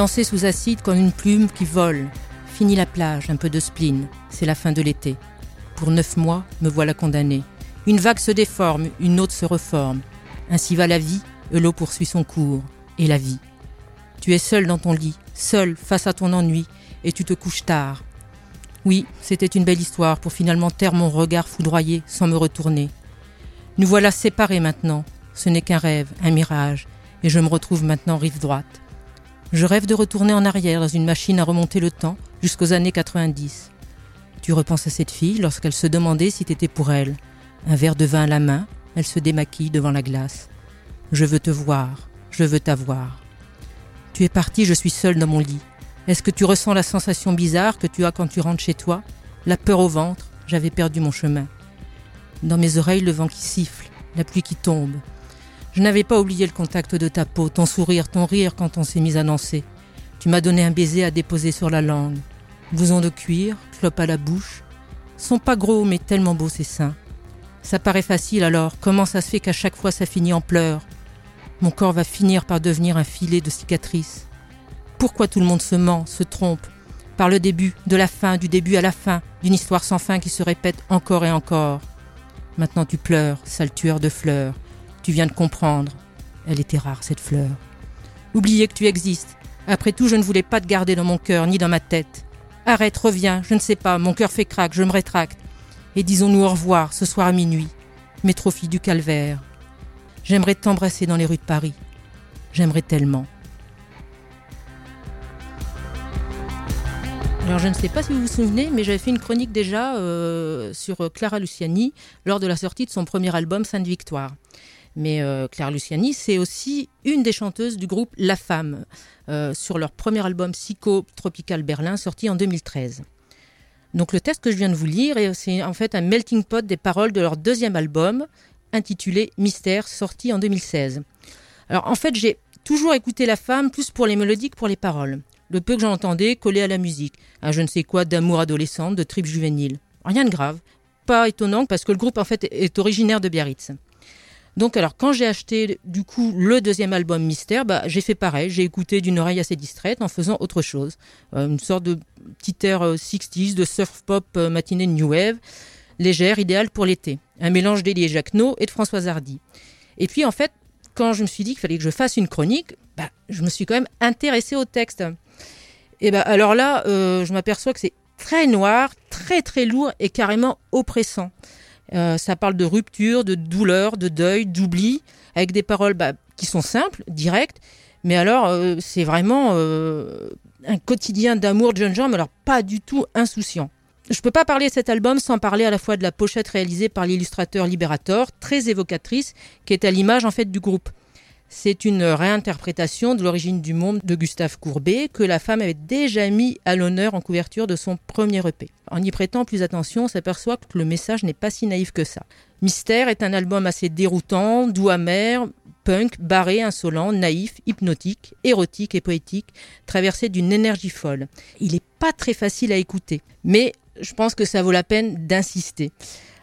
Danser sous acide comme une plume qui vole. Fini la plage, un peu de spleen. C'est la fin de l'été. Pour neuf mois, me voilà condamné. Une vague se déforme, une autre se reforme. Ainsi va la vie, l'eau poursuit son cours. Et la vie. Tu es seul dans ton lit, seul face à ton ennui, et tu te couches tard. Oui, c'était une belle histoire pour finalement taire mon regard foudroyé sans me retourner. Nous voilà séparés maintenant. Ce n'est qu'un rêve, un mirage, et je me retrouve maintenant rive droite. Je rêve de retourner en arrière dans une machine à remonter le temps jusqu'aux années 90. Tu repenses à cette fille lorsqu'elle se demandait si t'étais pour elle. Un verre de vin à la main, elle se démaquille devant la glace. Je veux te voir, je veux t'avoir. Tu es parti, je suis seul dans mon lit. Est-ce que tu ressens la sensation bizarre que tu as quand tu rentres chez toi? La peur au ventre, j'avais perdu mon chemin. Dans mes oreilles, le vent qui siffle, la pluie qui tombe. Je n'avais pas oublié le contact de ta peau, ton sourire, ton rire quand on s'est mis à danser. Tu m'as donné un baiser à déposer sur la langue. Bouson de cuir, clope à la bouche. Sont pas gros, mais tellement beaux ces seins. Ça paraît facile alors, comment ça se fait qu'à chaque fois ça finit en pleurs? Mon corps va finir par devenir un filet de cicatrices. Pourquoi tout le monde se ment, se trompe? Par le début, de la fin, du début à la fin, d'une histoire sans fin qui se répète encore et encore. Maintenant tu pleures, sale tueur de fleurs. Tu viens de comprendre. Elle était rare, cette fleur. Oubliez que tu existes. Après tout, je ne voulais pas te garder dans mon cœur, ni dans ma tête. Arrête, reviens, je ne sais pas, mon cœur fait craque, je me rétracte. Et disons-nous au revoir, ce soir à minuit. Métrophie du calvaire. J'aimerais t'embrasser dans les rues de Paris. J'aimerais tellement. Alors je ne sais pas si vous vous souvenez, mais j'avais fait une chronique déjà euh, sur Clara Luciani lors de la sortie de son premier album Sainte Victoire. Mais euh, Clara Luciani, c'est aussi une des chanteuses du groupe La Femme, euh, sur leur premier album Psycho Tropical Berlin, sorti en 2013. Donc le texte que je viens de vous lire, c'est en fait un melting pot des paroles de leur deuxième album, intitulé Mystère, sorti en 2016. Alors en fait, j'ai toujours écouté La Femme plus pour les mélodies que pour les paroles. Le peu que j'en entendais collé à la musique, un je ne sais quoi d'amour adolescente, de trip juvénile. Rien de grave. Pas étonnant parce que le groupe en fait est originaire de Biarritz. Donc alors quand j'ai acheté du coup le deuxième album Mystère, bah, j'ai fait pareil, j'ai écouté d'une oreille assez distraite en faisant autre chose. Euh, une sorte de petit air 60s, euh, de surf pop euh, matinée New Wave, légère, idéale pour l'été. Un mélange d'Elie Jacquenot et de Françoise Hardy. Et puis en fait, quand je me suis dit qu'il fallait que je fasse une chronique, bah, je me suis quand même intéressée au texte. Et bah, alors là, je m'aperçois que c'est très noir, très très lourd et carrément oppressant. Euh, ça parle de rupture, de douleur, de deuil, d'oubli, avec des paroles bah, qui sont simples, directes. Mais alors, euh, c'est vraiment euh, un quotidien d'amour de jeunes gens, mais alors pas du tout insouciant. Je ne peux pas parler de cet album sans parler à la fois de la pochette réalisée par l'illustrateur Liberator, très évocatrice, qui est à l'image en fait du groupe. C'est une réinterprétation de l'origine du monde de Gustave Courbet que la femme avait déjà mis à l'honneur en couverture de son premier EP. En y prêtant plus attention, on s'aperçoit que le message n'est pas si naïf que ça. Mystère est un album assez déroutant, doux amer, punk, barré, insolent, naïf, hypnotique, érotique et poétique, traversé d'une énergie folle. Il n'est pas très facile à écouter, mais je pense que ça vaut la peine d'insister.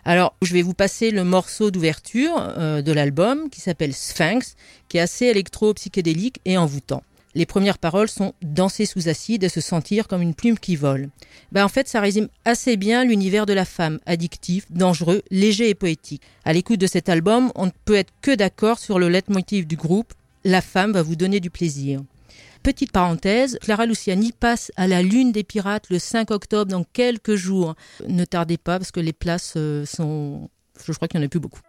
Alors, je vais vous passer le morceau d'ouverture euh, de l'album qui s'appelle Sphinx, qui est assez électro-psychédélique et envoûtant. Les premières paroles sont danser sous acide et se sentir comme une plume qui vole. Ben, en fait, ça résume assez bien l'univers de la femme, addictif, dangereux, léger et poétique. À l'écoute de cet album, on ne peut être que d'accord sur le leitmotiv du groupe La femme va vous donner du plaisir. Petite parenthèse, Clara Luciani passe à la Lune des Pirates le 5 octobre dans quelques jours. Ne tardez pas parce que les places euh, sont... Je crois qu'il n'y en a plus beaucoup.